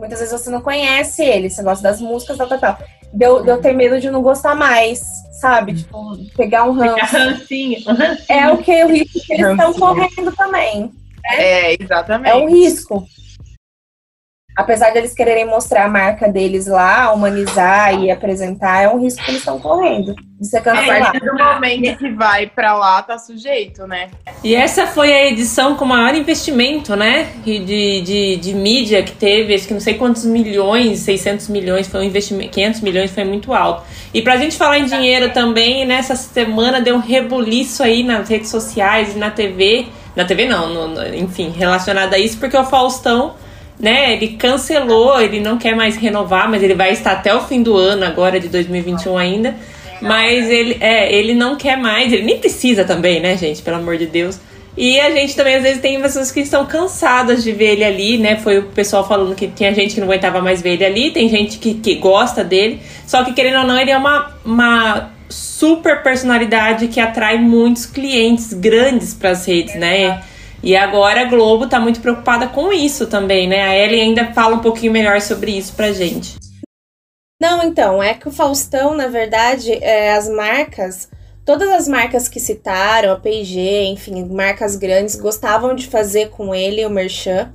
muitas vezes você não conhece ele, você gosta das músicas, tal, tal, tal. Deu, deu ter medo de não gostar mais, sabe? Tipo, pegar um ranço. rancinho. um rancinho. É o que o risco que eles estão correndo também. É, exatamente. É um risco. Apesar de eles quererem mostrar a marca deles lá, humanizar e apresentar, é um risco que eles estão correndo. De ser A cancelado. partir do momento que vai pra lá, tá sujeito, né? E essa foi a edição com maior investimento, né? De, de, de, de mídia que teve, acho que não sei quantos milhões, 600 milhões, foi um investimento, 500 milhões, foi muito alto. E pra gente falar em dinheiro também, nessa semana deu um rebuliço aí nas redes sociais e na TV. Na TV não, no- no- enfim, relacionado a isso, porque o Faustão, né, ele cancelou, ele não quer mais renovar, mas ele vai estar até o fim do ano, agora de 2021 ainda. Mas ele, é, ele não quer mais, ele nem precisa também, né, gente? Pelo amor de Deus. E a gente também, às vezes, tem pessoas que estão cansadas de ver ele ali, né? Foi o pessoal falando que tinha gente que não aguentava mais ver ele ali, tem gente que, que gosta dele. Só que, querendo ou não, ele é uma, uma super personalidade que atrai muitos clientes grandes para as redes, né? E agora a Globo tá muito preocupada com isso também, né? A Ellen ainda fala um pouquinho melhor sobre isso pra gente. Não, então, é que o Faustão, na verdade, é, as marcas, todas as marcas que citaram, a P&G, enfim, marcas grandes, gostavam de fazer com ele o merchan,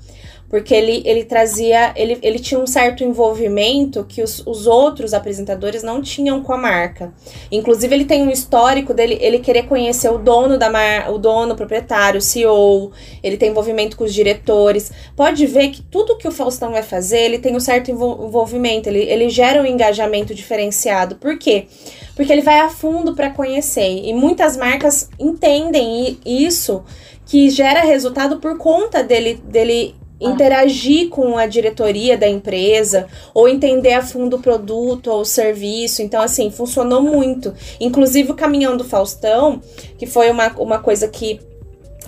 porque ele, ele trazia, ele, ele tinha um certo envolvimento que os, os outros apresentadores não tinham com a marca. Inclusive, ele tem um histórico dele, ele querer conhecer o dono da marca, o dono, o proprietário, o CEO, ele tem envolvimento com os diretores. Pode ver que tudo que o Faustão vai fazer, ele tem um certo envol- envolvimento, ele, ele gera um engajamento diferenciado. Por quê? Porque ele vai a fundo para conhecer. E muitas marcas entendem isso, que gera resultado por conta dele, dele interagir com a diretoria da empresa ou entender a fundo o produto ou o serviço. Então, assim, funcionou muito. Inclusive, o caminhão do Faustão, que foi uma, uma coisa que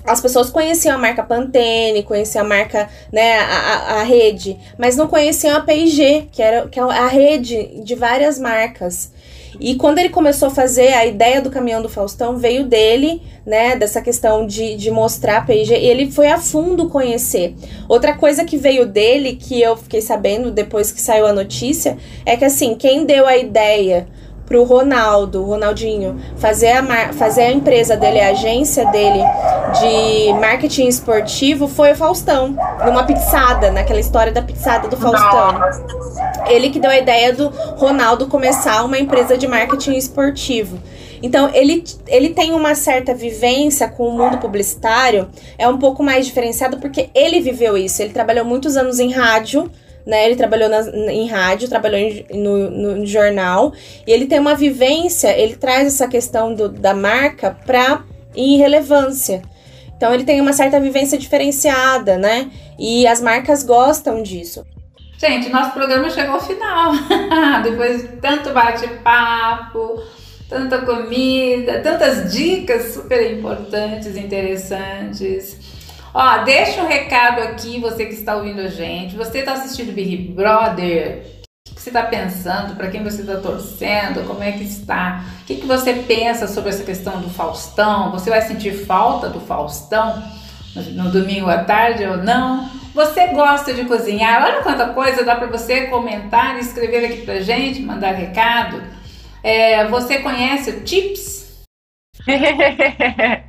as pessoas conheciam a marca Pantene, conheciam a marca, né, a, a, a rede, mas não conheciam a P&G, que era que é a rede de várias marcas. E quando ele começou a fazer a ideia do caminhão do Faustão, veio dele, né, dessa questão de, de mostrar a P&G, e ele foi a fundo conhecer. Outra coisa que veio dele, que eu fiquei sabendo depois que saiu a notícia, é que assim, quem deu a ideia pro Ronaldo, Ronaldinho, fazer a, fazer a empresa dele, a agência dele de marketing esportivo foi o Faustão, numa pizzada, naquela história da pizzada do Faustão. Ele que deu a ideia do Ronaldo começar uma empresa de marketing esportivo. Então, ele, ele tem uma certa vivência com o mundo publicitário, é um pouco mais diferenciado porque ele viveu isso. Ele trabalhou muitos anos em rádio, né? Ele trabalhou na, em rádio, trabalhou em, no, no, jornal, e ele tem uma vivência, ele traz essa questão do, da marca para irrelevância. Então ele tem uma certa vivência diferenciada, né? E as marcas gostam disso. Gente, nosso programa chegou ao final. Depois de tanto bate-papo, tanta comida, tantas dicas super importantes, interessantes. Ó, deixa um recado aqui, você que está ouvindo a gente. Você está assistindo Big Brother? O que você está pensando? Para quem você está torcendo? Como é que está? O que, que você pensa sobre essa questão do Faustão? Você vai sentir falta do Faustão no, domingo à tarde ou não? Você gosta de cozinhar? Olha quanta coisa dá para você comentar escrever aqui pra gente, mandar recado. É, você conhece o Tips?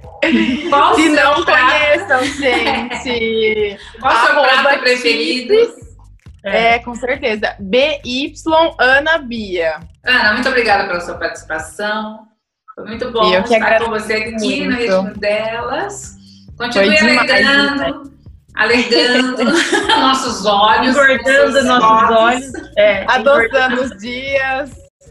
Qual Se não prato? conheçam, gente. Qual o seu prato preferido? É. é, com certeza. BY Ana Bia. Ana, muito obrigada pela sua participação. Foi muito bom eu estar com você aqui muito. no ritmo delas. Continue alegrando, alegrando nossos olhos. Engordando nossos olhos. É, Adotando os dias.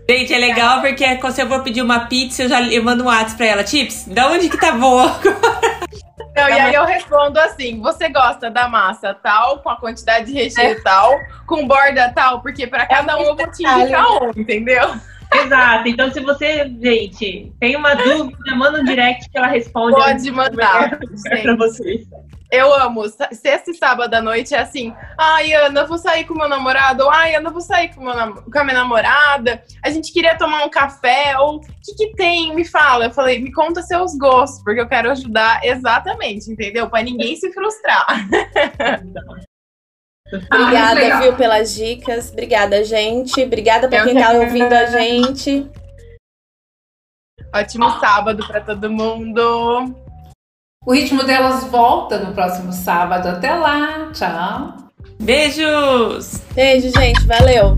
Gente, é legal porque se eu vou pedir uma pizza, eu já eu mando um WhatsApp pra ela. Tips, da onde que tá boa? Não, e aí eu respondo assim: você gosta da massa tal, com a quantidade de recheio é. tal, com borda tal, porque para cada um eu vou te indicar um, entendeu? Exato. Então, se você, gente, tem uma dúvida, manda um direct que ela responde. Pode mandar. Pra vocês. Eu amo. Sexta e sábado à noite é assim. Ai, Ana, eu vou sair com meu namorado. Ou, Ai, Ana, eu vou sair com, meu, com a minha namorada. A gente queria tomar um café. Ou o que, que tem? Me fala. Eu falei, me conta seus gostos, porque eu quero ajudar exatamente, entendeu? Para ninguém se frustrar. Obrigada, ah, viu, pelas dicas. Obrigada, gente. Obrigada para quem tá ouvindo a gente. Ótimo sábado para todo mundo. O ritmo delas volta no próximo sábado. Até lá. Tchau. Beijos. Beijo, gente. Valeu.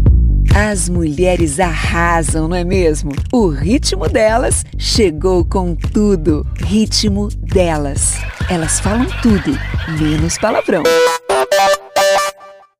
As mulheres arrasam, não é mesmo? O ritmo delas chegou com tudo. Ritmo delas. Elas falam tudo, menos palavrão.